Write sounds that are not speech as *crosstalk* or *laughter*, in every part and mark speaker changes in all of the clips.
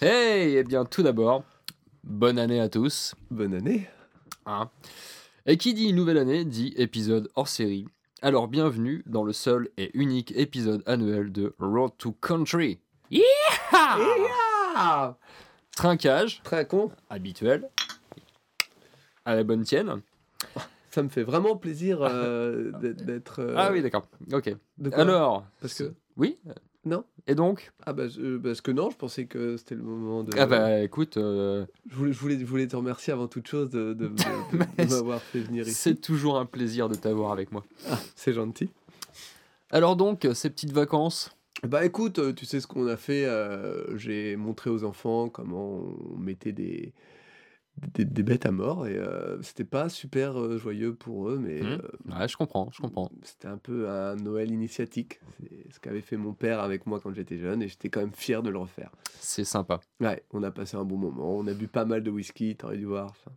Speaker 1: Hey, eh bien tout d'abord, bonne année à tous.
Speaker 2: Bonne année.
Speaker 1: Hein. Et qui dit nouvelle année dit épisode hors série. Alors bienvenue dans le seul et unique épisode annuel de Road to Country.
Speaker 2: Yeah
Speaker 1: Trinquage
Speaker 2: Très con.
Speaker 1: habituel. À la bonne tienne.
Speaker 2: Ça me fait vraiment plaisir euh, d'être- euh,
Speaker 1: Ah oui, d'accord. Ok.
Speaker 2: de quoi?
Speaker 1: Alors.
Speaker 2: Parce que.
Speaker 1: Oui?
Speaker 2: Non.
Speaker 1: Et donc
Speaker 2: Ah bah, je- parce que non, je pensais que c'était le moment de.
Speaker 1: Ah bah écoute, euh,
Speaker 2: je, voulais, je, voulais, je voulais te remercier avant toute chose de, de- de- *laughs* de-
Speaker 1: Mais
Speaker 2: de m'avoir fait venir ici.
Speaker 1: c'est toujours un plaisir de t'avoir avec moi.
Speaker 2: C'est gentil.
Speaker 1: Alors donc, ces petites vacances.
Speaker 2: Bah écoute, euh, tu sais ce qu'on a fait. euh, J'ai montré aux enfants comment on mettait des, des, des bêtes à mort et euh, c'était pas super euh, joyeux pour eux, mais
Speaker 1: Mhm.
Speaker 2: euh,
Speaker 1: Ouais, je comprends, je comprends.
Speaker 2: C'était un peu un Noël initiatique. C'est ce qu'avait fait mon père avec moi quand j'étais jeune et j'étais quand même fier de le refaire.
Speaker 1: C'est sympa.
Speaker 2: Ouais, on a passé un bon moment. On a bu pas mal de whisky, t'aurais dû voir. Enfin,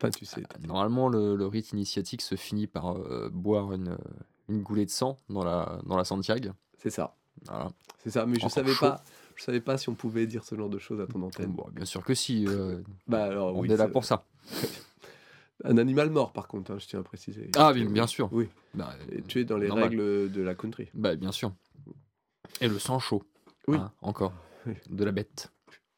Speaker 2: enfin, tu sais.
Speaker 1: Normalement, le, le rite initiatique se finit par boire une, une goulée de sang dans la, dans la Santiago.
Speaker 2: C'est ça.
Speaker 1: Voilà.
Speaker 2: C'est ça. Mais je
Speaker 1: Encore
Speaker 2: savais
Speaker 1: chaud.
Speaker 2: pas. Je savais pas si on pouvait dire ce genre de choses à ton antenne.
Speaker 1: Bon, bien sûr que si. euh, *laughs*
Speaker 2: Bah alors,
Speaker 1: on
Speaker 2: oui,
Speaker 1: est là pour ça. *laughs*
Speaker 2: Un animal mort, par contre, hein, je tiens à préciser.
Speaker 1: Ah oui, bien sûr.
Speaker 2: Oui.
Speaker 1: Bah,
Speaker 2: tu es dans les
Speaker 1: Normal.
Speaker 2: règles de la country.
Speaker 1: bah, bien sûr. Et le sang chaud.
Speaker 2: Oui.
Speaker 1: hein, encore.
Speaker 2: Oui.
Speaker 1: De la bête.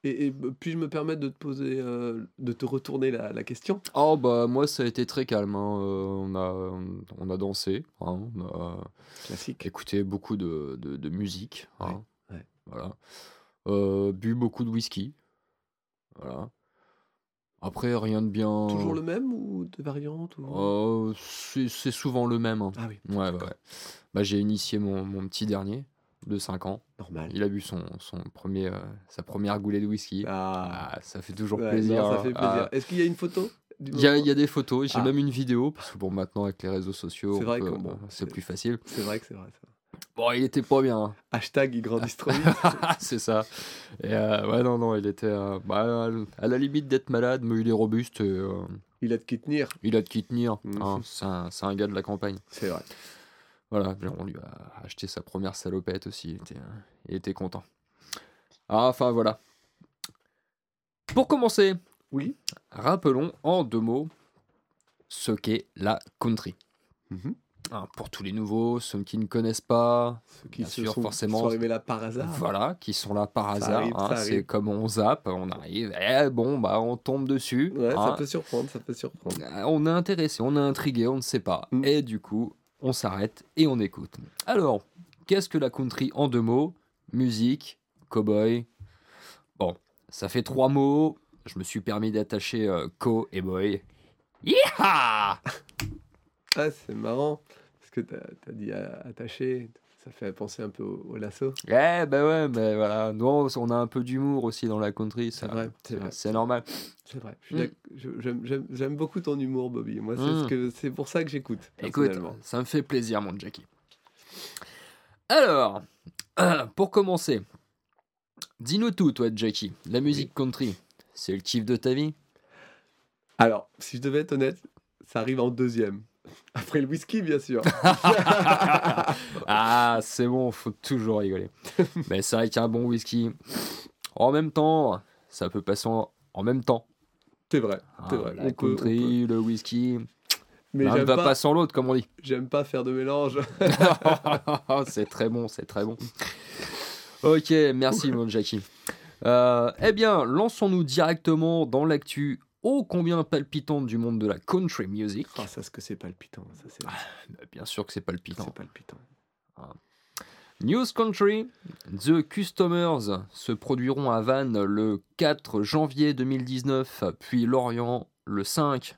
Speaker 2: Et, et puis-je me permettre de te poser, euh, de te retourner la, la question?
Speaker 1: Oh bah moi ça a été très calme. hein, euh, on, a, on a dansé. hein, on a
Speaker 2: Classique.
Speaker 1: écouté beaucoup de, de, de musique.
Speaker 2: Ouais.
Speaker 1: Voilà. Euh, bu beaucoup de whisky. Voilà. Après rien de bien.
Speaker 2: Toujours le même ou des variantes ou...
Speaker 1: Euh, c'est souvent le même. hein.
Speaker 2: Ah oui,
Speaker 1: Ouais, ouais. Bah, j'ai initié mon, mon petit dernier de 5 ans.
Speaker 2: normal.
Speaker 1: Il a bu son, son premier, euh, sa première goulée de whisky.
Speaker 2: Ah,
Speaker 1: Ah, ça fait toujours
Speaker 2: Ouais,
Speaker 1: plaisir.
Speaker 2: non, ça
Speaker 1: hein.
Speaker 2: fait plaisir.
Speaker 1: Ah,
Speaker 2: Est-ce qu'il y a une photo
Speaker 1: Il y, a, il y a des photos, j'ai
Speaker 2: Ah.
Speaker 1: même une vidéo, parce que bon, maintenant avec les réseaux sociaux,
Speaker 2: C'est bon,
Speaker 1: plus facile.
Speaker 2: C'est vrai que c'est vrai.
Speaker 1: Bon, il était pas bien. hein.
Speaker 2: Hashtag il grandit trop *laughs*
Speaker 1: c'est ça. Et euh, ouais, non, non, il était euh, bah, à la limite d'être malade, mais il est robuste et euh,
Speaker 2: Il a de qui tenir.
Speaker 1: il a de qui tenir. Hein. C'est un, c'est un gars de la campagne.
Speaker 2: C'est vrai.
Speaker 1: Voilà, on lui a acheté sa première salopette aussi, il était, il était content. Ah, enfin voilà. Pour commencer,
Speaker 2: Oui.
Speaker 1: rappelons en deux mots ce qu'est la country.
Speaker 2: Mhm.
Speaker 1: Hein, pour tous les nouveaux, ceux qui ne connaissent pas,
Speaker 2: Ceux qui
Speaker 1: Bien
Speaker 2: se
Speaker 1: sûr,
Speaker 2: sont,
Speaker 1: forcément.
Speaker 2: sont arrivés là par hasard.
Speaker 1: voilà, qui sont là par
Speaker 2: Ça
Speaker 1: hasard. hein, c'est comme on zappe, on arrive, eh, bon, bah on tombe dessus.
Speaker 2: Ouais,
Speaker 1: hein.
Speaker 2: ça peut surprendre, ça peut surprendre.
Speaker 1: Euh, On est intéressé, on est intrigué, on ne sait pas.
Speaker 2: Mm.
Speaker 1: Et du coup, on s'arrête et on écoute. Alors, qu'est-ce que la country en deux mots? Musique, cowboy. Bon, ça fait trois mots. Je me suis permis d'attacher euh, co et boy. Yeeha
Speaker 2: Ah, c'est marrant. Que t'as as dit euh, attaché. Ça fait penser un peu au, au lasso.
Speaker 1: Eh ben ouais, mais voilà. Nous, on a un peu d'humour aussi dans la country.
Speaker 2: C'est vrai, c'est
Speaker 1: normal.
Speaker 2: C'est vrai.
Speaker 1: Mm.
Speaker 2: J'aime beaucoup ton humour, Bobby. Moi, c'est
Speaker 1: Mm.
Speaker 2: ce que- c'est pour ça que j'écoute.
Speaker 1: Écoute, ça me fait plaisir, mon Jackie. Alors, pour commencer, dis-nous tout, toi, Jackie. La musique country, c'est le kiff de ta vie?
Speaker 2: Alors, si je devais être honnête, ça arrive en deuxième. *laughs* Après le whisky, bien sûr. *laughs*
Speaker 1: Ah, c'est bon, faut toujours rigoler. *laughs* Mais c'est vrai qu'un bon whisky, en même temps, ça peut passer en, en même temps.
Speaker 2: c'est vrai. C'est
Speaker 1: Ah,
Speaker 2: vrai.
Speaker 1: La
Speaker 2: On peut- on
Speaker 1: country, le whisky,
Speaker 2: Mais
Speaker 1: l'un ne va
Speaker 2: pas,
Speaker 1: pas sans l'autre, comme on dit.
Speaker 2: j'aime pas faire de mélange.
Speaker 1: c'est très bon, c'est très bon. Ok, merci mon Jackie. Euh, eh bien, lançons-nous directement dans l'actu ô combien palpitante du monde de la country music.
Speaker 2: Ah, ça, ce que c'est palpitant. Ça, c'est
Speaker 1: Bah, Bien sûr que c'est palpitant.
Speaker 2: c'est palpitant.
Speaker 1: News Country, The Customers se produiront à Vannes le 4 janvier 2019, puis Lorient le 5.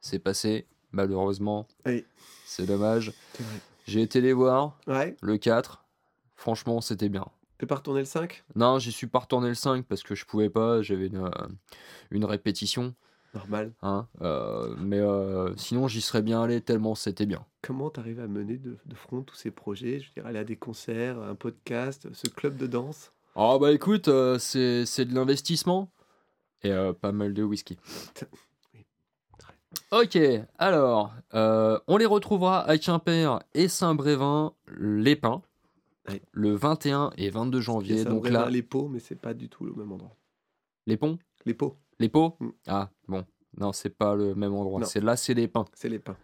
Speaker 1: C'est passé, malheureusement.
Speaker 2: Oui.
Speaker 1: C'est dommage. J'ai été les voir,
Speaker 2: Ouais.
Speaker 1: le 4. Franchement, c'était bien.
Speaker 2: T'es pas retourné le 5
Speaker 1: Non, j'y suis pas retourné le 5 parce que je pouvais pas, j'avais une, euh, une répétition.
Speaker 2: Normal.
Speaker 1: Hein, euh, mais euh, sinon, j'y serais bien allé tellement c'était bien.
Speaker 2: Comment t'arrives à mener de, de front tous ces projets? Je veux dire, aller à des concerts, un podcast, ce club de danse?
Speaker 1: Oh bah écoute, euh, c'est de l'investissement et pas mal de whisky. *laughs* Ok, alors, euh, on les retrouvera à Quimper et Saint-Brévin, les pins.
Speaker 2: Ouais.
Speaker 1: le 21 et 22 janvier. Donc là,
Speaker 2: les pots, mais c'est pas du tout le même endroit.
Speaker 1: les ponts?
Speaker 2: Les pots,
Speaker 1: Les pots
Speaker 2: Mm.
Speaker 1: Ah, bon. Non, c'est pas le même endroit. C'est là, c'est les pins.
Speaker 2: c'est les pins.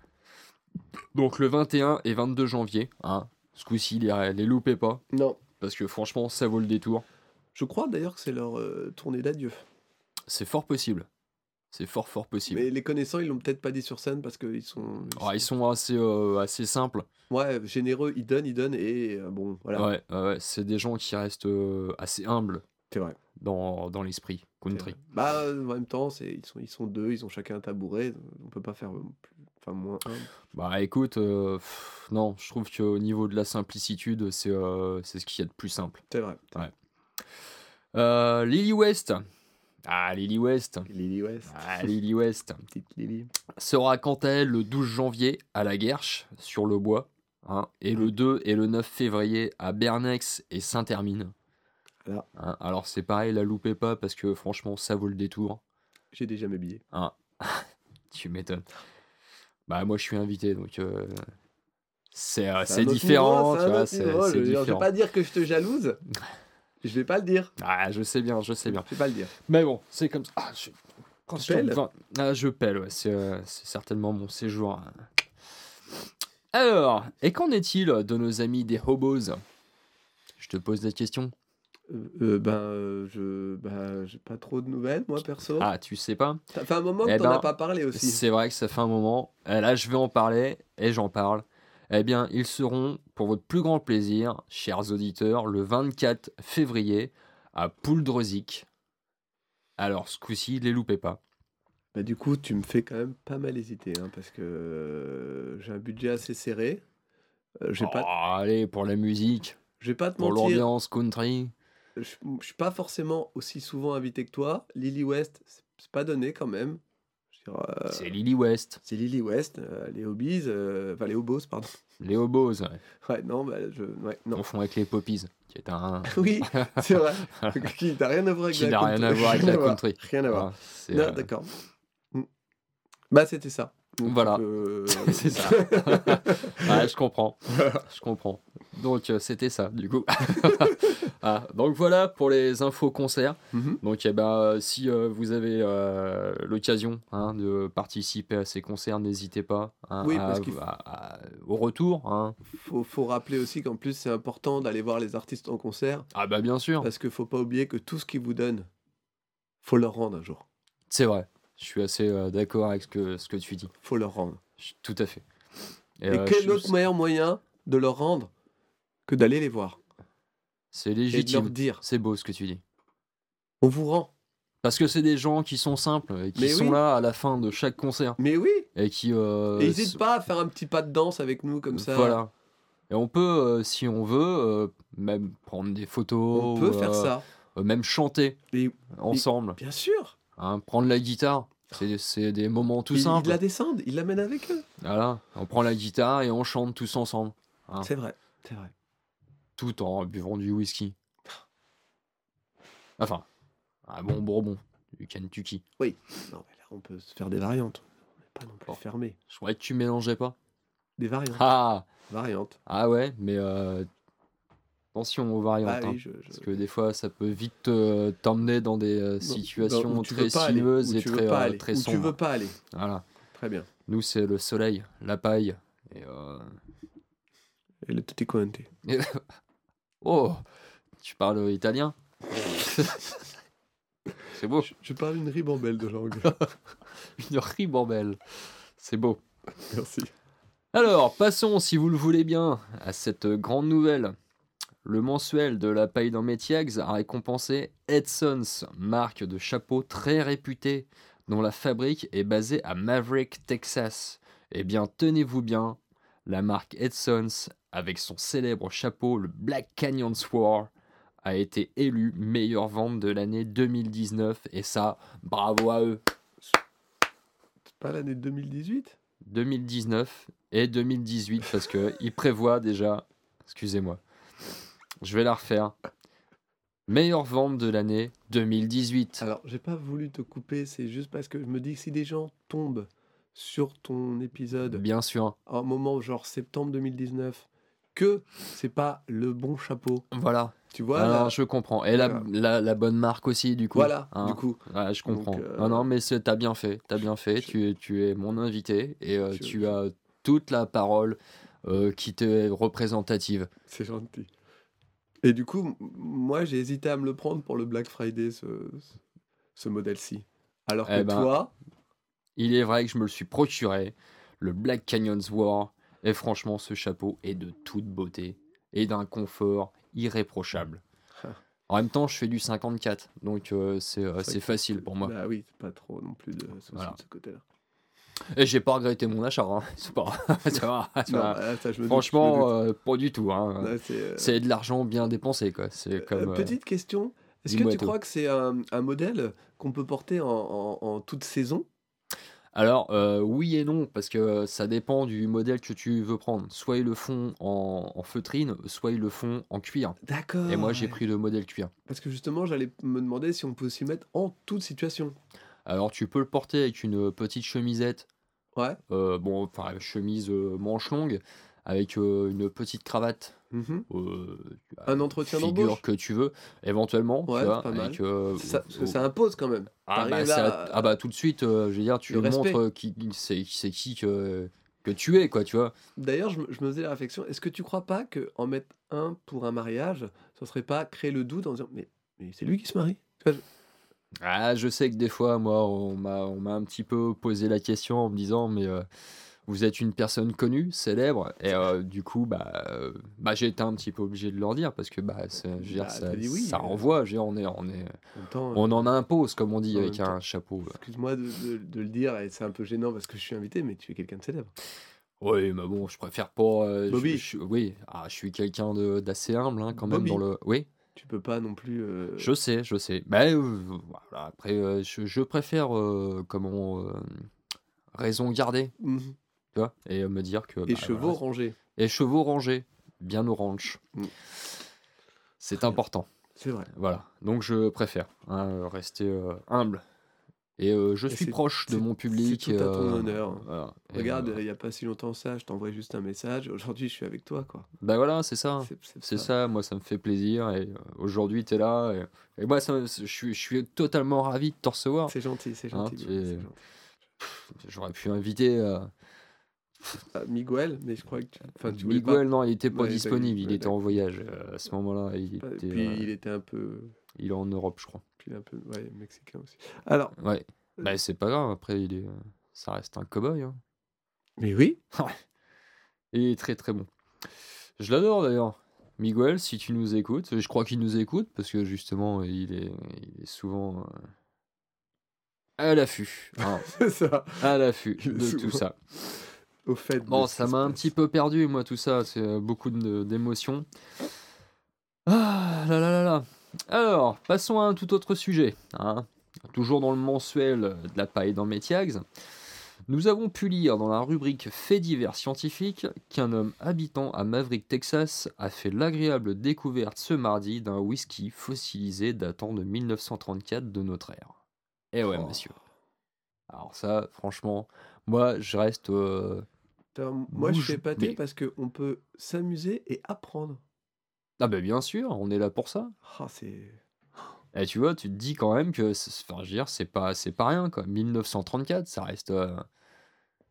Speaker 1: Donc le 21 et 22 janvier. Hein, ce coup-ci, les, les loupez pas.
Speaker 2: Non.
Speaker 1: Parce que franchement, ça vaut le détour.
Speaker 2: Je crois d'ailleurs que c'est leur euh, tournée d'adieu.
Speaker 1: C'est fort possible. C'est fort, fort possible.
Speaker 2: Mais les connaissants, ils l'ont peut-être pas dit sur scène parce qu'ils sont.
Speaker 1: Ah, ils sont assez, euh, assez simples.
Speaker 2: Ouais, généreux, ils donnent, ils donnent, et euh, bon, voilà.
Speaker 1: Ouais, ouais, c'est des gens qui restent assez humbles
Speaker 2: C'est vrai.
Speaker 1: dans, dans l'esprit country.
Speaker 2: Bah, euh, en même temps, c'est, ils, sont, ils sont deux, ils ont chacun un tabouret, on peut pas faire plus, enfin, moins un.
Speaker 1: Bah écoute, euh, pff, non, je trouve qu'au niveau de la simplicitude, c'est euh, c'est ce qu'il y a de plus simple.
Speaker 2: C'est vrai.
Speaker 1: Ouais. Euh, Lily West. Ah, Lily West.
Speaker 2: Lily West,
Speaker 1: Ah, Lily West. *laughs*
Speaker 2: petite Lily.
Speaker 1: Sera quant à elle le 12 janvier à la Guerche, sur le bois. hein, et le 2 et le 9 février à Bernex et Saint-Hermine.
Speaker 2: Voilà.
Speaker 1: Hein, alors c'est pareil, la loupez pas parce que franchement ça vaut le détour.
Speaker 2: J'ai déjà mes billets.
Speaker 1: Ah, *laughs* tu m'étonnes. Bah moi je suis invité donc euh, c'est euh,
Speaker 2: C'est
Speaker 1: différent,
Speaker 2: niveau,
Speaker 1: tu vois, c'est
Speaker 2: je dire, Je vais
Speaker 1: différent.
Speaker 2: pas dire que je te jalouse. *laughs* Je vais pas le dire.
Speaker 1: Ah je sais bien, je sais bien.
Speaker 2: Je vais pas le dire.
Speaker 1: Mais bon, c'est comme ça. Ah, je... Quand
Speaker 2: Tu
Speaker 1: je ah, pèle, ouais. C'est euh, c'est certainement mon séjour. hein. Alors, et qu'en est-il de nos amis des hobos? Je te pose des questions.
Speaker 2: Euh, euh, ben, euh, je, j'ai pas trop de nouvelles, moi, perso.
Speaker 1: Ah, tu sais pas
Speaker 2: Ça fait un moment que
Speaker 1: Eh
Speaker 2: t'en
Speaker 1: ben,
Speaker 2: as pas parlé aussi.
Speaker 1: C'est vrai que ça fait un moment. Et là, je vais en parler et j'en parle. Eh bien, ils seront, pour votre plus grand plaisir, chers auditeurs, le 24 février à Pouldrezic. Alors, ce coup-ci, les loupez pas.
Speaker 2: Bah, du coup, tu me fais quand même pas mal hésiter, hein, parce que euh, j'ai un budget assez serré. Je vais pas,
Speaker 1: Oh, allez, pour la musique,
Speaker 2: je vais pas te
Speaker 1: pour l'ambiance country.
Speaker 2: Je, je suis pas forcément aussi souvent invité que toi. Lily West, c'est pas donné quand même. Euh,
Speaker 1: C'est Lily West,
Speaker 2: c'est Lily West, euh, les hobbies, euh, enfin les hobos, pardon.
Speaker 1: les hobos. Ouais.
Speaker 2: Ouais, non, bah, je, ouais, non.
Speaker 1: confond avec les poppies, qui est un. *laughs*
Speaker 2: Oui, c'est vrai. *laughs* qui n'a rien à voir avec
Speaker 1: Qui
Speaker 2: la
Speaker 1: n'a rien
Speaker 2: country.
Speaker 1: à voir avec la *laughs* country.
Speaker 2: Rien à voir.
Speaker 1: C'est,
Speaker 2: Non,
Speaker 1: euh,
Speaker 2: d'accord. Mm. Bah, c'était ça. Donc,
Speaker 1: Voilà.
Speaker 2: euh, *laughs*
Speaker 1: C'est ça. *laughs* ouais, je comprends. Je comprends. Donc, euh, c'était ça, du coup. *laughs* Ah, donc, voilà pour les infos concerts.
Speaker 2: Mhm.
Speaker 1: Donc, eh ben, euh, si euh, vous avez euh, l'occasion hein, de participer à ces concerts, n'hésitez pas hein,
Speaker 2: Oui, parce qu'il faut-
Speaker 1: à- à- au retour. hein.
Speaker 2: faut, faut rappeler aussi qu'en plus, c'est important d'aller voir les artistes en concert
Speaker 1: Ah, bah, bien sûr.
Speaker 2: parce qu'il faut pas oublier que tout ce qu'ils vous donnent, faut leur rendre un jour.
Speaker 1: C'est vrai. Je suis assez euh, d'accord avec ce que, ce que tu dis.
Speaker 2: faut leur rendre.
Speaker 1: Je- Tout à fait.
Speaker 2: Et,
Speaker 1: euh,
Speaker 2: quel
Speaker 1: je-
Speaker 2: autre meilleur moyen de leur rendre que d'aller les voir
Speaker 1: C'est
Speaker 2: et de leur
Speaker 1: légitime.
Speaker 2: dire
Speaker 1: C'est beau ce que tu dis.
Speaker 2: on vous rend.
Speaker 1: Parce que c'est des gens qui sont simples et qui
Speaker 2: Mais
Speaker 1: sont
Speaker 2: oui.
Speaker 1: là à la fin de chaque concert.
Speaker 2: Mais oui,
Speaker 1: Et qui. euh,
Speaker 2: et n'hésite pas à faire un petit pas de danse avec nous comme ça.
Speaker 1: Voilà. Et on peut, euh, si on veut, euh, même prendre des photos.
Speaker 2: On peut faire
Speaker 1: euh,
Speaker 2: ça.
Speaker 1: euh, même chanter
Speaker 2: Et
Speaker 1: ensemble.
Speaker 2: bien sûr.
Speaker 1: hein, prendre la guitare. C'est des moments tout
Speaker 2: ils, ils
Speaker 1: simples.
Speaker 2: la descendent, ils l'amènent avec eux.
Speaker 1: Voilà. On prend la guitare et on chante tous ensemble. Ah.
Speaker 2: C'est vrai, c'est vrai.
Speaker 1: Tout en buvant du whisky. Enfin, un bon bourbon. Du Kentucky.
Speaker 2: Non, mais là, on peut se faire des variantes. On n'est pas non plus fermé.
Speaker 1: Je croyais que tu mélangeais pas.
Speaker 2: Des variantes.
Speaker 1: Ah
Speaker 2: Variantes.
Speaker 1: Ah ouais, mais euh, attention aux variantes.
Speaker 2: Ah
Speaker 1: hein,
Speaker 2: oui, je- je-
Speaker 1: Parce que des fois, ça peut vite te- t'emmener dans des euh,
Speaker 2: Non,
Speaker 1: situations
Speaker 2: non, tu
Speaker 1: très sinueuses et très, euh, très
Speaker 2: où tu
Speaker 1: sombres.
Speaker 2: veux pas aller.
Speaker 1: Voilà.
Speaker 2: Très bien.
Speaker 1: Nous, c'est le soleil, la paille. Et, euh,
Speaker 2: Et le quanti. *laughs*
Speaker 1: Oh Tu parles italien? *laughs* C'est beau.
Speaker 2: Je, je parle une ribambelle de langue. *laughs*
Speaker 1: Une ribambelle. C'est beau.
Speaker 2: Merci.
Speaker 1: Alors, passons, si vous le voulez bien, à cette grande nouvelle. Le mensuel de la paille dans Métiags a récompensé Edson's, marque de chapeaux très réputée, dont la fabrique est basée à Maverick, Texas. Eh bien, tenez-vous bien, la marque Edson's, avec son célèbre chapeau, le Black Canyon Sword, a été élue meilleure vente de l'année 2019, et ça, bravo à eux.
Speaker 2: C'est pas l'année 2018
Speaker 1: 2019 et 2018 parce que il prévoit déjà, excusez-moi, je vais la refaire. Meilleure vente de l'année 2018.
Speaker 2: Alors, j'ai pas voulu te couper, c'est juste parce que je me dis que si des gens tombent sur ton épisode
Speaker 1: Bien sûr.
Speaker 2: à un moment genre septembre 2019 que c'est pas le bon chapeau.
Speaker 1: Voilà.
Speaker 2: Tu vois
Speaker 1: Ah,
Speaker 2: là,
Speaker 1: non, je comprends. Et la,
Speaker 2: Voilà.
Speaker 1: la, la bonne marque aussi, du coup.
Speaker 2: Voilà,
Speaker 1: hein.
Speaker 2: du coup.
Speaker 1: Ouais, je comprends.
Speaker 2: euh,
Speaker 1: Non, non, mais t'as bien fait. T'as bien fait.
Speaker 2: je-
Speaker 1: Tu, es, tu es mon invité et euh,
Speaker 2: Je-
Speaker 1: tu as toute la parole euh, qui t'est représentative.
Speaker 2: C'est gentil. Et du coup, moi, j'ai hésité à me le prendre pour le Black Friday, ce, modèle-ci. Alors que
Speaker 1: Eh ben,
Speaker 2: toi,
Speaker 1: Il est vrai que je me le suis procuré, le Black Canyons War, et franchement, ce chapeau est de toute beauté et d'un confort irréprochable. *laughs* En même temps, je fais du 54, donc euh, c'est euh, facile pour moi.
Speaker 2: Bah oui, pas trop non plus de soucis
Speaker 1: Voilà.
Speaker 2: de ce côté-là.
Speaker 1: Et j'ai pas regretté mon achat, hein. *laughs* c'est pas. Franchement, euh, pas du tout. hein.
Speaker 2: C'est, euh,
Speaker 1: C'est de l'argent bien dépensé, quoi.
Speaker 2: Euh,
Speaker 1: comme. euh,
Speaker 2: petite question. Est-ce que tu
Speaker 1: tout.
Speaker 2: crois que c'est un, un modèle qu'on peut porter en, en- en toute saison?
Speaker 1: Alors, euh, oui et non, parce que ça dépend du modèle que tu veux prendre. Soit ils le font en, en feutrine, soit ils le font en cuir.
Speaker 2: D'accord.
Speaker 1: Et moi, j'ai pris le modèle cuir.
Speaker 2: Parce que justement, j'allais me demander si on peut s'y mettre en toute situation.
Speaker 1: Alors, tu peux le porter avec une petite chemisette,
Speaker 2: Ouais.
Speaker 1: euh, bon, enfin, chemise euh, manche longue, avec euh, une petite cravate. Euh,
Speaker 2: Un entretien
Speaker 1: figure
Speaker 2: d'embauche.
Speaker 1: que tu veux, éventuellement,
Speaker 2: Ouais,
Speaker 1: tu vois,
Speaker 2: pas mal.
Speaker 1: avec, euh,
Speaker 2: Ça, parce que ça impose quand même.
Speaker 1: Ah bah,
Speaker 2: là,
Speaker 1: ah bah, tout de suite, je veux dire, tu montres qui c'est qui que, que tu es, quoi, tu vois.
Speaker 2: D'ailleurs, je, me- je me faisais la réflexion, est-ce que tu crois pas que en mettre un pour un mariage, ça serait pas créer le doute en disant mais, mais c'est lui qui se marie? Tu vois, je-
Speaker 1: Ah, je sais que des fois, moi, on m'a on m'a un petit peu posé la question en me disant, mais euh, vous êtes une personne connue, célèbre, et euh, du coup, bah, euh, bah, j'ai été un petit peu obligé de leur dire parce que bah, c'est- je veux dire,
Speaker 2: Bah,
Speaker 1: ça,
Speaker 2: oui,
Speaker 1: ça renvoie, je veux dire, on est, on est,
Speaker 2: En temps,
Speaker 1: on en impose, comme on dit, avec
Speaker 2: temps.
Speaker 1: un chapeau.
Speaker 2: excuse-moi de, de- de le dire, et c'est un peu gênant parce que je suis invité, mais tu es quelqu'un de célèbre.
Speaker 1: Oui, mais bon, je préfère pas. je-
Speaker 2: Bobby.
Speaker 1: je- oui, ah, je suis quelqu'un de- d'assez humble, hein, quand même,
Speaker 2: Bobby.
Speaker 1: dans le. Oui.
Speaker 2: Tu peux pas non plus. euh,
Speaker 1: Je sais, je sais. Mais euh, voilà, après, euh, je, je préfère comment raison garder,
Speaker 2: mhm.
Speaker 1: tu vois, et me dire que
Speaker 2: Et
Speaker 1: bah,
Speaker 2: chevaux
Speaker 1: voilà.
Speaker 2: rangés.
Speaker 1: et chevaux rangés, bien orange.
Speaker 2: Mm.
Speaker 1: C'est important.
Speaker 2: C'est vrai.
Speaker 1: Voilà. Donc je préfère hein, rester humble. Et euh, je suis proche de mon public.
Speaker 2: c'est tout à ton
Speaker 1: euh,
Speaker 2: honneur.
Speaker 1: voilà.
Speaker 2: Regarde, il y a pas si longtemps ça, je t'envoie juste un message. Aujourd'hui, je suis avec toi, quoi.
Speaker 1: bah voilà, c'est ça.
Speaker 2: C'est-
Speaker 1: ça, moi ça me fait plaisir. Et euh, aujourd'hui, tu es là. Et, et moi, ça je, suis, je suis totalement ravi de te recevoir.
Speaker 2: C'est gentil, c'est
Speaker 1: Hein,
Speaker 2: gentil.
Speaker 1: J'aurais pu inviter
Speaker 2: Ah, Miguel, mais je crois que tu. Enfin, tu
Speaker 1: Miguel, non, il était pas
Speaker 2: Ouais,
Speaker 1: disponible. Il était en voyage euh, à ce moment-là. Il,
Speaker 2: pas.
Speaker 1: était,
Speaker 2: Puis
Speaker 1: euh,
Speaker 2: il était un peu.
Speaker 1: il est en Europe, je crois.
Speaker 2: Est un peu. Ouais, mexicain aussi. Alors.
Speaker 1: Ouais. Bah, c'est pas grave, après, il est, ça reste un cow-boy. hein.
Speaker 2: Mais oui.
Speaker 1: Il est très très bon. Je l'adore d'ailleurs. Miguel, si tu nous écoutes, je crois qu'il nous écoute parce que justement, il est, il est souvent euh, à l'affût. hein, *laughs*
Speaker 2: C'est ça.
Speaker 1: à l'affût de tout ça.
Speaker 2: Au fait.
Speaker 1: Bon, ça m'a un petit peu perdu, moi, tout ça. C'est euh, beaucoup d'émotions. Ah là là là là. Alors, passons à un tout autre sujet. hein. Toujours dans le mensuel de la paille dans Métiags. Nous avons pu lire dans la rubrique Faits divers scientifiques qu'un homme habitant à Maverick, Texas, a fait l'agréable découverte ce mardi d'un whisky fossilisé datant de 1934 de notre ère. Eh ouais,
Speaker 2: Oh.
Speaker 1: monsieur. Alors ça, franchement, moi, je reste... euh,
Speaker 2: moi, je suis épaté
Speaker 1: mais-
Speaker 2: parce qu'on peut s'amuser et apprendre.
Speaker 1: Ah ben bien sûr, on est là pour ça.
Speaker 2: Ah, c'est.
Speaker 1: Et tu vois, tu te dis quand même que, c'est- enfin, je veux dire, c'est pas, c'est pas rien quoi. 1934, ça reste, euh,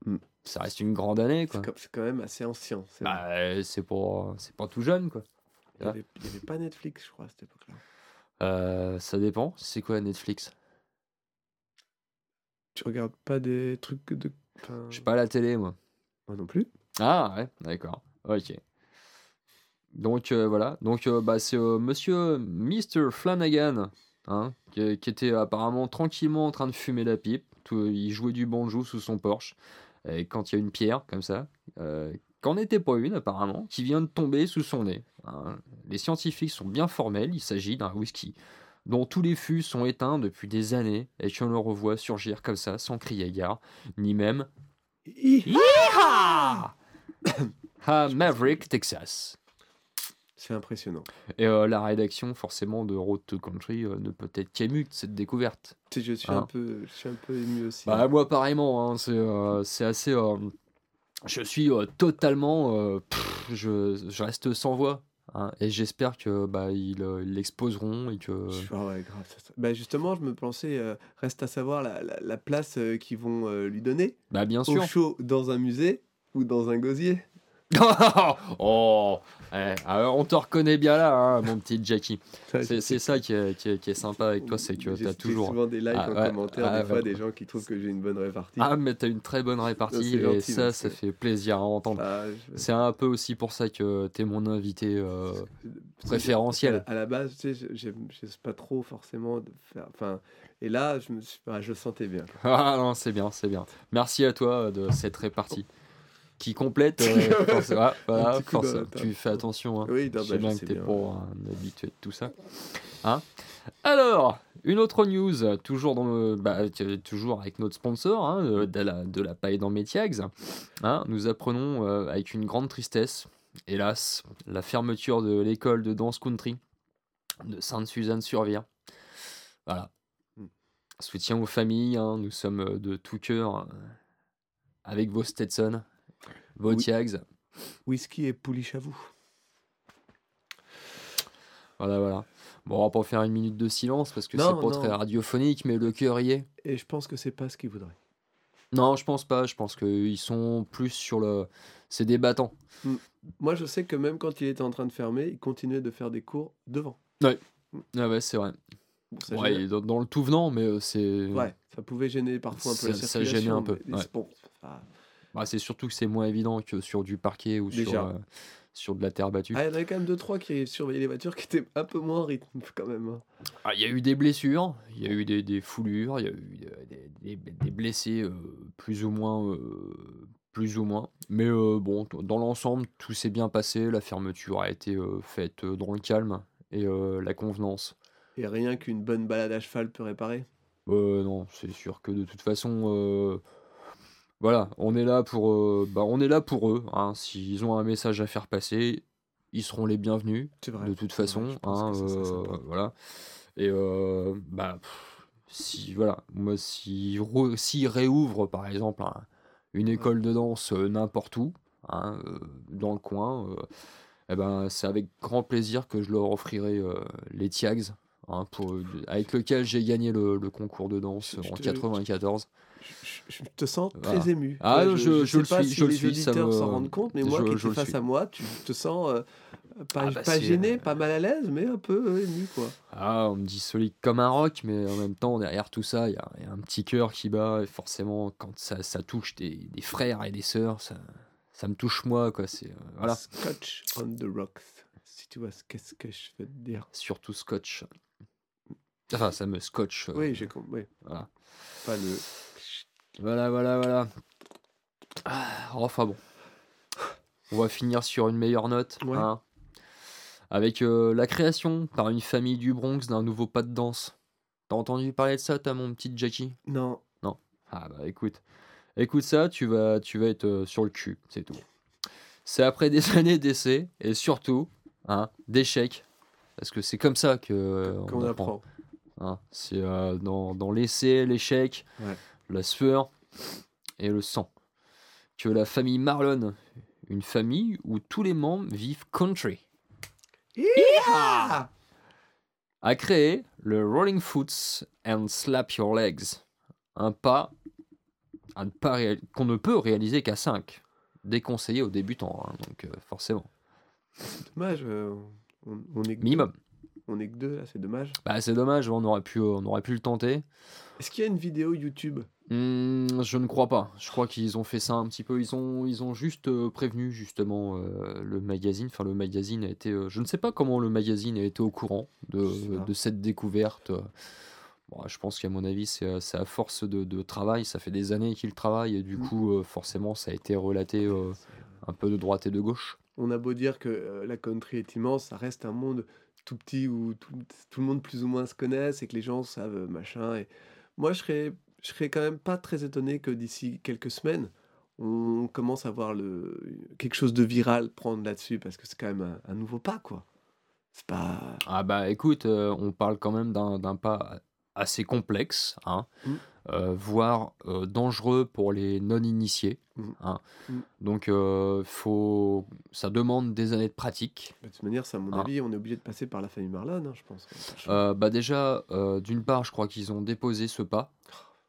Speaker 2: Mm.
Speaker 1: ça reste une grande année
Speaker 2: C'est
Speaker 1: quoi.
Speaker 2: quand- c'est quand même assez ancien. c'est vrai.
Speaker 1: Bah, euh, c'est pas, c'est pas tout jeune quoi.
Speaker 2: il n'y avait, il y avait pas Netflix, je crois, à cette époque-là.
Speaker 1: Euh, ça dépend. C'est quoi Netflix?
Speaker 2: Tu regardes pas des trucs de. enfin,
Speaker 1: Je suis pas à la télé moi.
Speaker 2: Moi non plus.
Speaker 1: Ah ouais, d'accord. Ok. Donc euh, voilà. Donc euh, bah, c'est euh, Monsieur Mr Flanagan, hein, qui, qui était apparemment tranquillement en train de fumer la pipe. Tout- il jouait du banjo sous son Porsche. Et quand il y a une pierre comme ça, qu'en était pas une apparemment, qui vient de tomber sous son nez. hein. Les scientifiques sont bien formels. Il s'agit d'un whisky dont tous les fûts sont éteints depuis des années et qu'on le revoit surgir comme ça sans crier gare, ni même
Speaker 2: Hi
Speaker 1: à *coughs* Maverick, Texas.
Speaker 2: C'est impressionnant.
Speaker 1: Et euh, la rédaction, forcément, de Road to Country euh, ne peut être qu'émue de cette découverte.
Speaker 2: Je suis
Speaker 1: Hein.
Speaker 2: un peu, je suis un peu ému aussi.
Speaker 1: Bah, moi, pareillement, hein, c'est euh, assez, je suis totalement. pff, je, je reste sans voix. hein, et j'espère que bah, ils l'exposeront et que.
Speaker 2: Ah ouais, grave, Bah, justement, je me pensais, reste à savoir la, la- la place qu'ils vont lui donner.
Speaker 1: Bah, bien
Speaker 2: Au
Speaker 1: sûr.
Speaker 2: chaud dans un musée ou dans un gosier. *laughs*
Speaker 1: oh eh, alors, On te reconnaît bien là, hein, mon petit Jackie. C'est ça qui est, qui, est, qui est sympa avec toi, c'est que tu as toujours.
Speaker 2: souvent des likes
Speaker 1: Ah,
Speaker 2: en
Speaker 1: ouais,
Speaker 2: commentaire,
Speaker 1: ah,
Speaker 2: des fois des gens qui trouvent que j'ai une bonne répartie.
Speaker 1: Ah, mais t'as une très bonne répartie et ça, ça fait plaisir à entendre.
Speaker 2: Ah, je-
Speaker 1: C'est un peu aussi pour ça que t'es mon invité euh, préférentiel.
Speaker 2: À la base, tu sais, je- j'aime pas trop forcément de faire. Enfin, et là, je me suis, ah, je sentais bien. *laughs*
Speaker 1: Ah non, c'est bien, c'est bien. Merci à toi euh, de cette répartie qui complète. euh, *laughs* force- voilà, force- tu fais attention. hein.
Speaker 2: Oui, non,
Speaker 1: Je
Speaker 2: bah,
Speaker 1: bien que t'es pas un habitué de tout ça. Hein Alors, une autre news, toujours, dans le, bah, toujours avec notre sponsor, hein, euh, de, la, de la paille dans mes Tiags. Hein, nous apprenons euh, avec une grande tristesse, hélas, la fermeture de l'école de danse country de Sainte-Suzanne-sur-Vire. Voilà.
Speaker 2: Hmm.
Speaker 1: Soutien aux familles, hein, nous sommes de tout cœur avec vos Stetson, vos
Speaker 2: Oui.
Speaker 1: Tiags.
Speaker 2: Whisky et pouliche à vous.
Speaker 1: Voilà, voilà. Bon, on va pas faire une minute de silence parce que c'est pas
Speaker 2: non.
Speaker 1: très radiophonique, mais le cœur y est.
Speaker 2: Et je pense que c'est pas ce qu'ils voudraient.
Speaker 1: Non, je pense pas. Je pense qu'ils sont plus sur le. C'est des battants.
Speaker 2: Moi, je sais que même quand il était en train de fermer, il continuait de faire des cours devant.
Speaker 1: Ah ouais, c'est vrai.
Speaker 2: Bon,
Speaker 1: Ouais, dans, dans le tout venant, mais euh, c'est.
Speaker 2: ouais, ça pouvait gêner parfois un peu la
Speaker 1: Ça- ça
Speaker 2: circulation.
Speaker 1: gênait un peu, ouais.
Speaker 2: bon.
Speaker 1: Bah, c'est surtout que c'est moins évident que sur du parquet ou sur, euh, sur de la terre battue.
Speaker 2: Ah, il y en avait quand même deux trois qui surveillaient les voitures qui étaient un peu moins en rythme *laughs* quand même. hein.
Speaker 1: Ah, Il y a eu des blessures, il y a eu des, des foulures, il y a eu des, des- des blessés euh, plus ou moins. euh, plus ou moins. Mais bon, dans l'ensemble, tout s'est bien passé. La fermeture a été faite dans le calme et la convenance.
Speaker 2: Et rien qu'une bonne balade à cheval peut réparer?
Speaker 1: Euh, non, c'est sûr que de toute façon, euh, voilà, on est là pour, euh, bah, on est là pour eux. hein. S'ils ont un message à faire passer, ils seront les bienvenus.
Speaker 2: Vrai.
Speaker 1: de toute
Speaker 2: vrai,
Speaker 1: façon, hein,
Speaker 2: ça
Speaker 1: euh, voilà. Et euh, bah, pff, si voilà, moi, re- s'ils réouvrent par exemple un- une école de danse n'importe où, hein, dans le coin, eh ben, c'est avec grand plaisir que je leur offrirai les Tiags. pour, avec lequel j'ai gagné le, le concours de danse
Speaker 2: Je- je
Speaker 1: en
Speaker 2: te-
Speaker 1: 94.
Speaker 2: Je, je- je te sens très
Speaker 1: Voilà.
Speaker 2: ému.
Speaker 1: Ah,
Speaker 2: Ouais,
Speaker 1: je- je
Speaker 2: sais
Speaker 1: le
Speaker 2: pas
Speaker 1: suis,
Speaker 2: si
Speaker 1: je le
Speaker 2: les
Speaker 1: suis, ça
Speaker 2: auditeurs
Speaker 1: me-
Speaker 2: s'en rendent compte, mais moi
Speaker 1: je-
Speaker 2: qui
Speaker 1: je le
Speaker 2: face
Speaker 1: suis.
Speaker 2: à moi, tu te sens euh, pas,
Speaker 1: Ah bah,
Speaker 2: pas gêné,
Speaker 1: euh,
Speaker 2: pas mal à l'aise, mais un peu euh, ému quoi.
Speaker 1: Ah, on me dit solide comme un roc, mais en même temps, derrière tout ça, il y, y a un petit cœur qui bat. Et forcément, quand ça, ça touche des, des frères et des sœurs, ça, ça me touche moi, quoi. C'est euh, voilà,
Speaker 2: Scotch on the rocks. Si tu vois ce qu'est-ce que je veux te dire.
Speaker 1: surtout scotch. Enfin, ça me scotche. euh,
Speaker 2: Oui, j'ai compris.
Speaker 1: Voilà,
Speaker 2: pas le.
Speaker 1: Voilà, voilà. voilà. Ah, enfin bon, on va finir sur une meilleure note.
Speaker 2: Ouais.
Speaker 1: hein. avec euh, la création par une famille du Bronx d'un nouveau pas de danse. T'as entendu parler de ça, t'as mon petit Jackie?
Speaker 2: Non.
Speaker 1: Ah bah écoute, écoute ça, tu vas, tu vas être euh, sur le cul, c'est tout. C'est après des *laughs* années d'essais et surtout hein, d'échecs, parce que c'est comme ça que euh,
Speaker 2: Qu'on
Speaker 1: on apprend.
Speaker 2: apprend.
Speaker 1: hein. C'est dans, dans l'essai, l'échec,
Speaker 2: Ouais.
Speaker 1: La sueur et le sang que la famille Marlon, une famille où tous les membres vivent country, a créé le Rolling Foots and Slap Your Legs, un pas réal- qu'on ne peut réaliser qu'à 5, déconseillé aux débutants, hein, donc euh, forcément.
Speaker 2: Dommage. euh, on, on est que
Speaker 1: Minimum.
Speaker 2: deux. On est que deux là, c'est dommage.
Speaker 1: Bah, c'est dommage, on aurait, pu, on aurait pu le tenter.
Speaker 2: Est-ce qu'il y a une vidéo YouTube?
Speaker 1: Hmm, je ne crois pas. Je crois qu'ils ont fait ça un petit peu. Ils ont, ils ont juste euh, prévenu justement euh, le magazine. Enfin, le magazine a été. euh, je ne sais pas comment le magazine a été au courant de,
Speaker 2: Je sais pas.
Speaker 1: de cette découverte. Bon, je pense qu'à mon avis, c'est c'est à force de, de travail. Ça fait des années qu'ils travaillent et du
Speaker 2: Mm.
Speaker 1: coup, euh, forcément, ça a été relaté euh, un peu de droite et de gauche.
Speaker 2: On a beau dire que euh, la country est immense, ça reste un monde tout petit où tout, tout le monde plus ou moins se connaisse et que les gens savent euh, machin. Et moi, je serais, je serais quand même pas très étonné que d'ici quelques semaines, on commence à voir le, quelque chose de viral prendre là-dessus parce que c'est quand même un, un nouveau pas, quoi. C'est pas.
Speaker 1: Ah bah écoute, euh, on parle quand même d'un pas assez complexe, hein,
Speaker 2: Mm.
Speaker 1: euh, voire euh, dangereux pour les non-initiés.
Speaker 2: Mm.
Speaker 1: hein.
Speaker 2: Mm.
Speaker 1: Donc, faut... ça demande des années de pratique.
Speaker 2: De toute manière, à mon
Speaker 1: Ah.
Speaker 2: avis, on est obligé de passer par la famille Marlon, hein, je pense.
Speaker 1: Bah déjà, d'une part, je crois qu'ils ont déposé ce pas.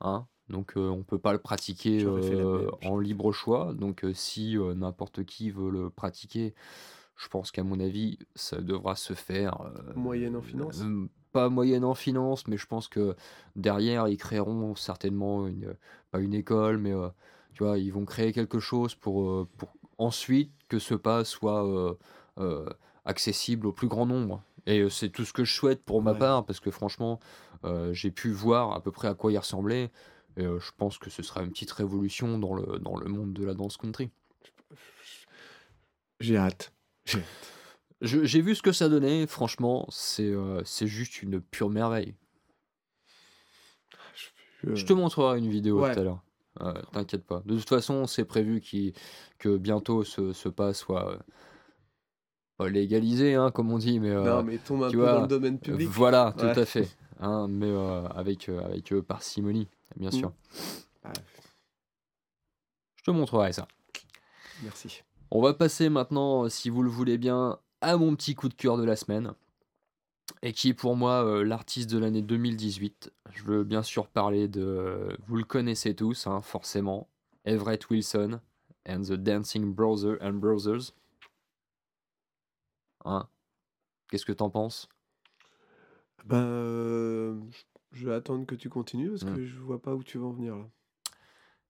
Speaker 1: Hein. donc, euh, on peut pas le pratiquer euh, en libre choix. Donc, euh, si n'importe qui veut le pratiquer, je pense qu'à mon avis, ça devra se faire.
Speaker 2: Moyenne en finance?
Speaker 1: Pas moyenne en finance, mais je pense que derrière, ils créeront certainement une, pas une école, mais tu vois, ils vont créer quelque chose pour, pour ensuite que ce pas soit accessible au plus grand nombre. Et euh, c'est tout ce que je souhaite pour ma
Speaker 2: Ouais.
Speaker 1: part, parce que franchement, euh, j'ai pu voir à peu près à quoi il ressemblait. Et euh, je pense que ce sera une petite révolution dans le, dans le monde de la danse country.
Speaker 2: J'ai hâte. J'ai hâte.
Speaker 1: Je- J'ai vu ce que ça donnait, franchement, c'est euh, juste une pure merveille.
Speaker 2: Je-
Speaker 1: Je te montrerai une vidéo
Speaker 2: Ouais.
Speaker 1: tout à l'heure. T'inquiète pas. De toute façon, c'est prévu qu'il- que bientôt ce, ce pas soit pas légalisé, hein, comme on dit, mais, euh,
Speaker 2: non, mais tombe un peu
Speaker 1: vois,
Speaker 2: dans le domaine public.
Speaker 1: voilà, tout
Speaker 2: Ouais.
Speaker 1: à fait. hein, mais euh, avec, euh, avec euh, parcimonie, bien
Speaker 2: Mm.
Speaker 1: sûr.
Speaker 2: Ah,
Speaker 1: Je te montrerai ça.
Speaker 2: merci.
Speaker 1: On va passer maintenant, euh, si vous le voulez bien, à mon petit coup de cœur de la semaine. Et qui est pour moi euh, l'artiste de l'année 2018. Je veux bien sûr parler de. Vous le connaissez tous, hein, forcément. Everett Wilson and the Dancing Brother and Brothers. Hein Qu'est-ce que t'en penses?
Speaker 2: Ben, euh, je vais attendre que tu continues parce
Speaker 1: Mm.
Speaker 2: que je vois pas où tu vas en venir là.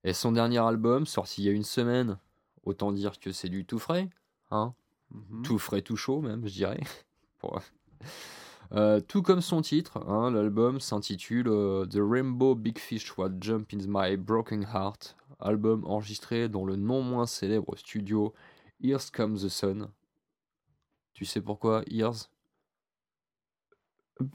Speaker 1: Et son dernier album, sorti il y a une semaine, autant dire que c'est du tout frais. Hein
Speaker 2: Mhm.
Speaker 1: tout frais, tout chaud même, je dirais. *laughs* Euh, tout comme son titre, hein, l'album s'intitule euh, The Rainbow Big Fish What Jump in My Broken Heart, album enregistré dans le non moins célèbre studio Here's Comes the Sun. Tu sais pourquoi Ears?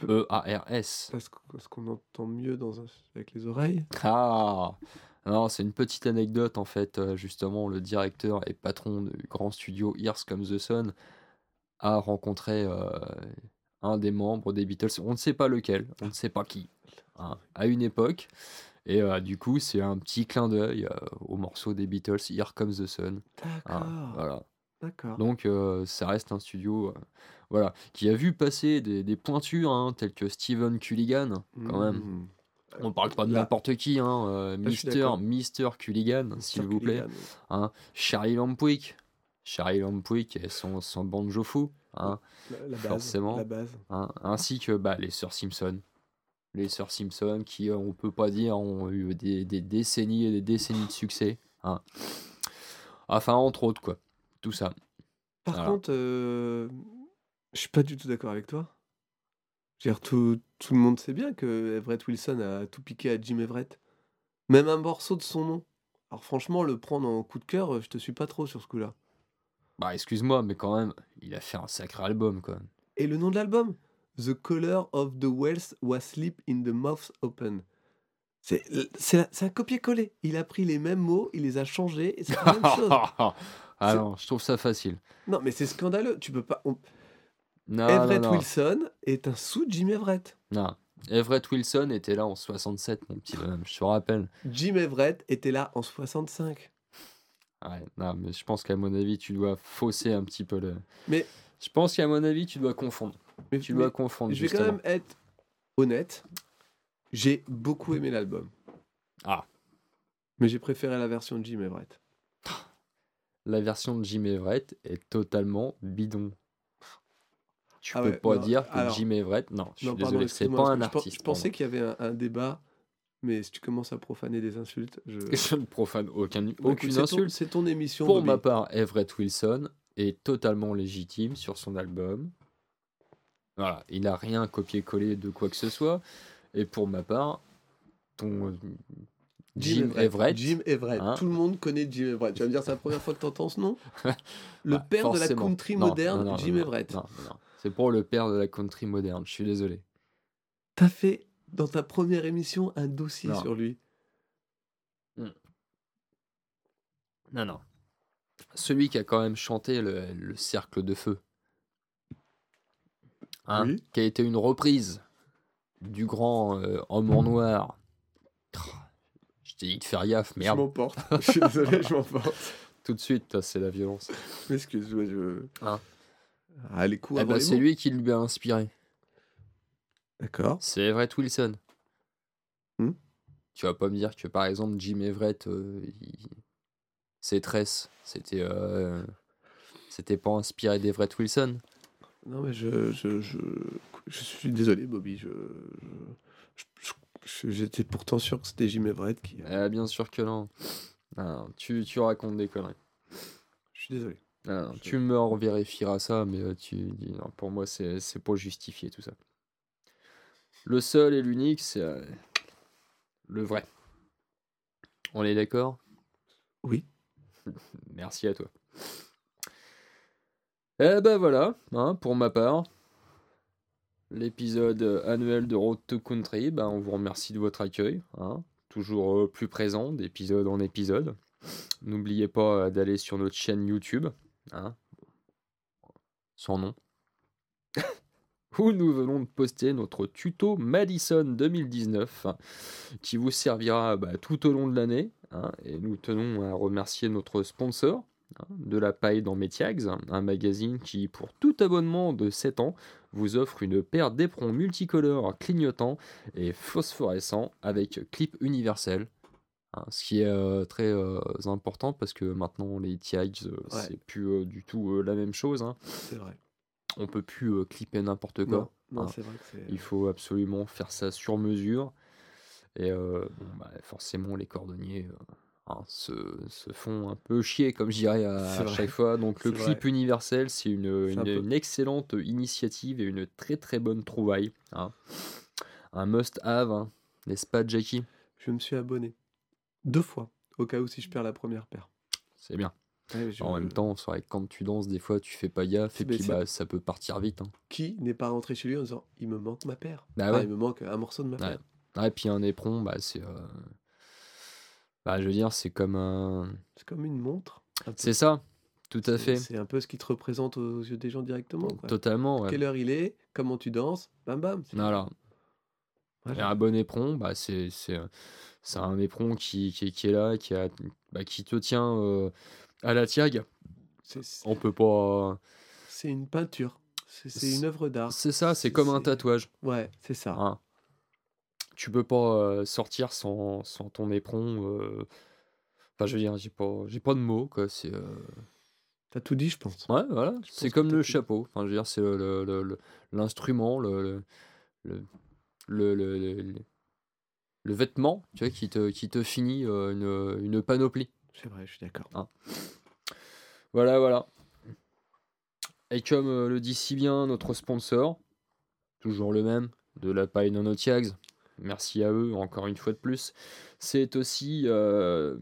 Speaker 1: E-A-R-S.
Speaker 2: Parce que- parce qu'on entend mieux dans un- avec les oreilles.
Speaker 1: Ah Non, c'est une petite anecdote en fait. euh, justement, le directeur et patron du grand studio Here's Comes the Sun a rencontré euh, un des membres des Beatles. On ne sait pas lequel, on ne sait pas qui, hein, à une époque. Et euh, du coup, c'est un petit clin d'œil euh, au morceau des Beatles Here Comes the Sun. hein,
Speaker 2: D'accord.
Speaker 1: voilà.
Speaker 2: D'accord.
Speaker 1: Donc, euh, ça reste un studio euh, voilà, qui a vu passer des, des pointures hein, telles que Steven Culligan, quand même.
Speaker 2: Mhm.
Speaker 1: On parle pas de
Speaker 2: Là-
Speaker 1: n'importe qui, hein, euh,
Speaker 2: Là, suis
Speaker 1: Mister. Mister Culligan, s'il vous plaît.
Speaker 2: Culligan.
Speaker 1: Hein. Charlie Lampwick, Charlie Lampwick et son, son banjo fou, hein,
Speaker 2: La, la base.
Speaker 1: Forcément.
Speaker 2: La base.
Speaker 1: hein, ainsi que bah, les sœurs Simpson. Les sœurs Simpson qui, on peut pas dire, ont eu des, des décennies et des décennies de succès. hein. Enfin, entre autres, quoi. Tout ça.
Speaker 2: Par contre, euh, je suis pas du tout d'accord avec toi. Je veux dire, tout, tout le monde sait bien que Everett Wilson a tout piqué à Jim Everett. Même un morceau de son nom. Alors franchement, le prendre en coup de cœur, je te suis pas trop sur ce coup-là.
Speaker 1: Bah, excuse-moi, mais quand même, il a fait un sacré album, quoi.
Speaker 2: Et le nom de l'album? The Color of the Wells was Sleep in the Mouth Open. C'est un copier-coller. Il a pris les mêmes mots, il les a changés, et c'est la même *laughs* chose.
Speaker 1: Ah non, je trouve ça facile.
Speaker 2: Non, mais c'est scandaleux. Tu peux pas. on-
Speaker 1: Non,
Speaker 2: Everett
Speaker 1: non, non.
Speaker 2: Wilson est un sous Jim Everett.
Speaker 1: Non. Everett Wilson était là en 67, mon petit bonhomme, je te rappelle.
Speaker 2: Jim Everett était là en 65.
Speaker 1: Ouais, non, mais je pense qu'à mon avis, tu dois fausser un petit peu le.
Speaker 2: Mais-
Speaker 1: Je pense qu'à mon avis, tu dois confondre.
Speaker 2: Mais,
Speaker 1: Tu
Speaker 2: mais
Speaker 1: dois confondre.
Speaker 2: je vais quand même être honnête. J'ai beaucoup aimé l'album.
Speaker 1: Ah.
Speaker 2: Mais j'ai préféré la version de Jim Everett.
Speaker 1: La version de Jim Everett est totalement bidon. Tu
Speaker 2: Ah
Speaker 1: peux
Speaker 2: ouais,
Speaker 1: pas
Speaker 2: non,
Speaker 1: dire que
Speaker 2: alors-
Speaker 1: Jim Everett. Non, je suis
Speaker 2: Non,
Speaker 1: désolé, c'est pas un
Speaker 2: je
Speaker 1: artiste.
Speaker 2: Je pensais qu'il y avait un, un débat, mais si tu commences à profaner des insultes, je. *laughs*
Speaker 1: ne profane aucun, aucune insulte.
Speaker 2: C'est ton, émission.
Speaker 1: Pour
Speaker 2: Bobby.
Speaker 1: ma part, Everett Wilson est totalement légitime sur son album. Voilà, il n'a rien copié-collé de quoi que ce soit. Et pour ma part, ton euh, Jim, Everett,
Speaker 2: Jim Everett.
Speaker 1: hein.
Speaker 2: Tout le monde connaît Jim Everett. Tu vas me dire, c'est la première fois que tu entends ce nom *laughs* Le
Speaker 1: bah,
Speaker 2: père de la country
Speaker 1: Non,
Speaker 2: moderne,
Speaker 1: non, non,
Speaker 2: Jim Everett.
Speaker 1: non, non, non. C'est pour le père de la country moderne, je suis désolé.
Speaker 2: T'as fait, dans ta première émission, un dossier sur lui.
Speaker 1: Non, non. Celui qui a quand même chanté le, le cercle de feu. Hein,
Speaker 2: Oui.
Speaker 1: Qui a été une reprise du grand euh, homme en noir. Je t'ai dit de faire gaffe,
Speaker 2: Je
Speaker 1: merde.
Speaker 2: m'emporte. *laughs* Je suis désolé, je m'emporte.
Speaker 1: Tout de suite, c'est la violence.
Speaker 2: Excuse-moi, je.
Speaker 1: Hein.
Speaker 2: Ah, les coups
Speaker 1: Eh ben, c'est lui qui lui a inspiré.
Speaker 2: D'accord.
Speaker 1: C'est Everett Wilson.
Speaker 2: Hmm.
Speaker 1: Tu vas pas me dire que par exemple Jim Everett, euh, il- ses tresses, c'était euh, c'était pas inspiré d'Everett Wilson.
Speaker 2: Non, mais je, je, je, je suis désolé, Bobby. Je, je- je- je- j'étais pourtant sûr que c'était Jim Everett qui.
Speaker 1: Eh, bien sûr que non. Non, tu, tu racontes des conneries.
Speaker 2: Je suis désolé.
Speaker 1: Non,
Speaker 2: Je-
Speaker 1: Tu me revérifieras ça, mais euh, tu dis non, pour moi c'est c'est pas justifié tout ça. Le seul et l'unique, c'est euh, le vrai. On est d'accord?
Speaker 2: Oui. *laughs*
Speaker 1: Merci à toi. Eh ben voilà, hein, pour ma part, l'épisode euh, annuel de Road to Country, ben, on vous remercie de votre accueil, hein, toujours euh, plus présent d'épisode en épisode. N'oubliez pas euh, d'aller sur notre chaîne YouTube, hein, sans nom, *laughs* où nous venons de poster notre tuto Madison 2019, hein, qui vous servira bah, tout au long de l'année. hein, et nous tenons à remercier notre sponsor, de la paille dans Métiags, un magazine qui, pour tout abonnement de 7 ans, vous offre une paire d'éperons multicolores clignotants et phosphorescents avec clip universel. hein, ce qui est euh, très euh, important parce que maintenant les tags euh,
Speaker 2: Ouais.
Speaker 1: c'est plus du tout la même chose. hein.
Speaker 2: C'est vrai.
Speaker 1: On peut plus clipper n'importe quoi.
Speaker 2: Non, non
Speaker 1: hein.
Speaker 2: c'est vrai que c'est.
Speaker 1: Il faut absolument faire ça sur mesure. Et bon, bah, forcément, les cordonniers hein, se, se font un peu chier, comme je dirais à, chaque fois. Donc, le clip
Speaker 2: vrai.
Speaker 1: universel, c'est une, une-
Speaker 2: peu-
Speaker 1: une excellente initiative et une très très bonne trouvaille. hein. Un must-have, hein. n'est-ce pas, Jackie?
Speaker 2: Je me suis abonné deux fois, au cas où si je perds la première paire.
Speaker 1: C'est bien.
Speaker 2: Ouais,
Speaker 1: En même temps, c'est vrai que quand tu danses, des fois, tu fais pas gaffe et puis bah, ça peut partir vite. hein.
Speaker 2: Qui n'est pas rentré chez lui en disant il me manque ma paire
Speaker 1: Bah.
Speaker 2: Il me manque un morceau de ma paire.
Speaker 1: Ouais, et puis un éperon, bah, c'est. euh, Bah, je veux dire, c'est comme un.
Speaker 2: C'est comme une montre. un.
Speaker 1: C'est ça, tout à fait.
Speaker 2: C'est un peu ce qui te représente aux yeux des gens directement. quoi.
Speaker 1: Totalement, ouais.
Speaker 2: Quelle heure il est Comment tu danses Bam bam.
Speaker 1: Voilà.
Speaker 2: Voilà.
Speaker 1: Et un bon éperon, bah, c'est un éperon qui, qui, qui est là, qui, a, bah, qui te tient euh, à la tiag.
Speaker 2: C'est- C'est
Speaker 1: On peut pas.
Speaker 2: c'est une peinture. C'est une œuvre d'art.
Speaker 1: C'est ça, c'est comme un tatouage.
Speaker 2: Ouais, c'est ça.
Speaker 1: hein. Tu peux pas sortir sans, sans ton éperon. Enfin, je veux dire, j'ai pas, j'ai pas de mots, quoi. C'est.
Speaker 2: T'as tout dit, je pense.
Speaker 1: Ouais, voilà. C'est comme le chapeau. Enfin, je veux dire, c'est l'instrument, le, le, le, le, vêtement, tu vois, qui te, qui te finit une, une panoplie.
Speaker 2: C'est vrai, je suis d'accord.
Speaker 1: Voilà, voilà. Et comme le dit si bien notre sponsor, toujours le même, de la paille Nanotiags, merci à eux encore une fois de plus, c'est aussi, euh,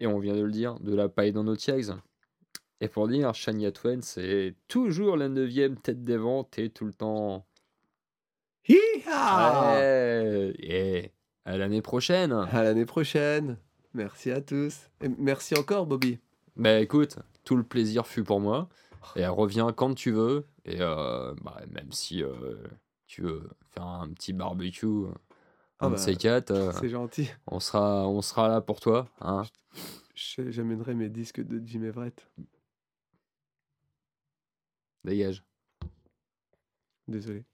Speaker 1: et on vient de le dire, de la paille Nanotiags. Et pour dire, Shania Twain, c'est toujours la neuvième tête des ventes et tout le temps.
Speaker 2: Hi-ha
Speaker 1: Ouais, et à l'année prochaine.
Speaker 2: À l'année prochaine. Merci à tous. Et merci encore, Bobby.
Speaker 1: Bah écoute, tout le plaisir fut pour moi. Et reviens quand tu veux. Et euh, bah, même si euh, tu veux faire un petit barbecue,
Speaker 2: Ah
Speaker 1: un de
Speaker 2: bah,
Speaker 1: ces quatre, euh,
Speaker 2: C'est gentil.
Speaker 1: on, sera, on sera là pour toi. Hein.
Speaker 2: J'amènerai mes disques de Jim Everett.
Speaker 1: Dégage.
Speaker 2: Désolé.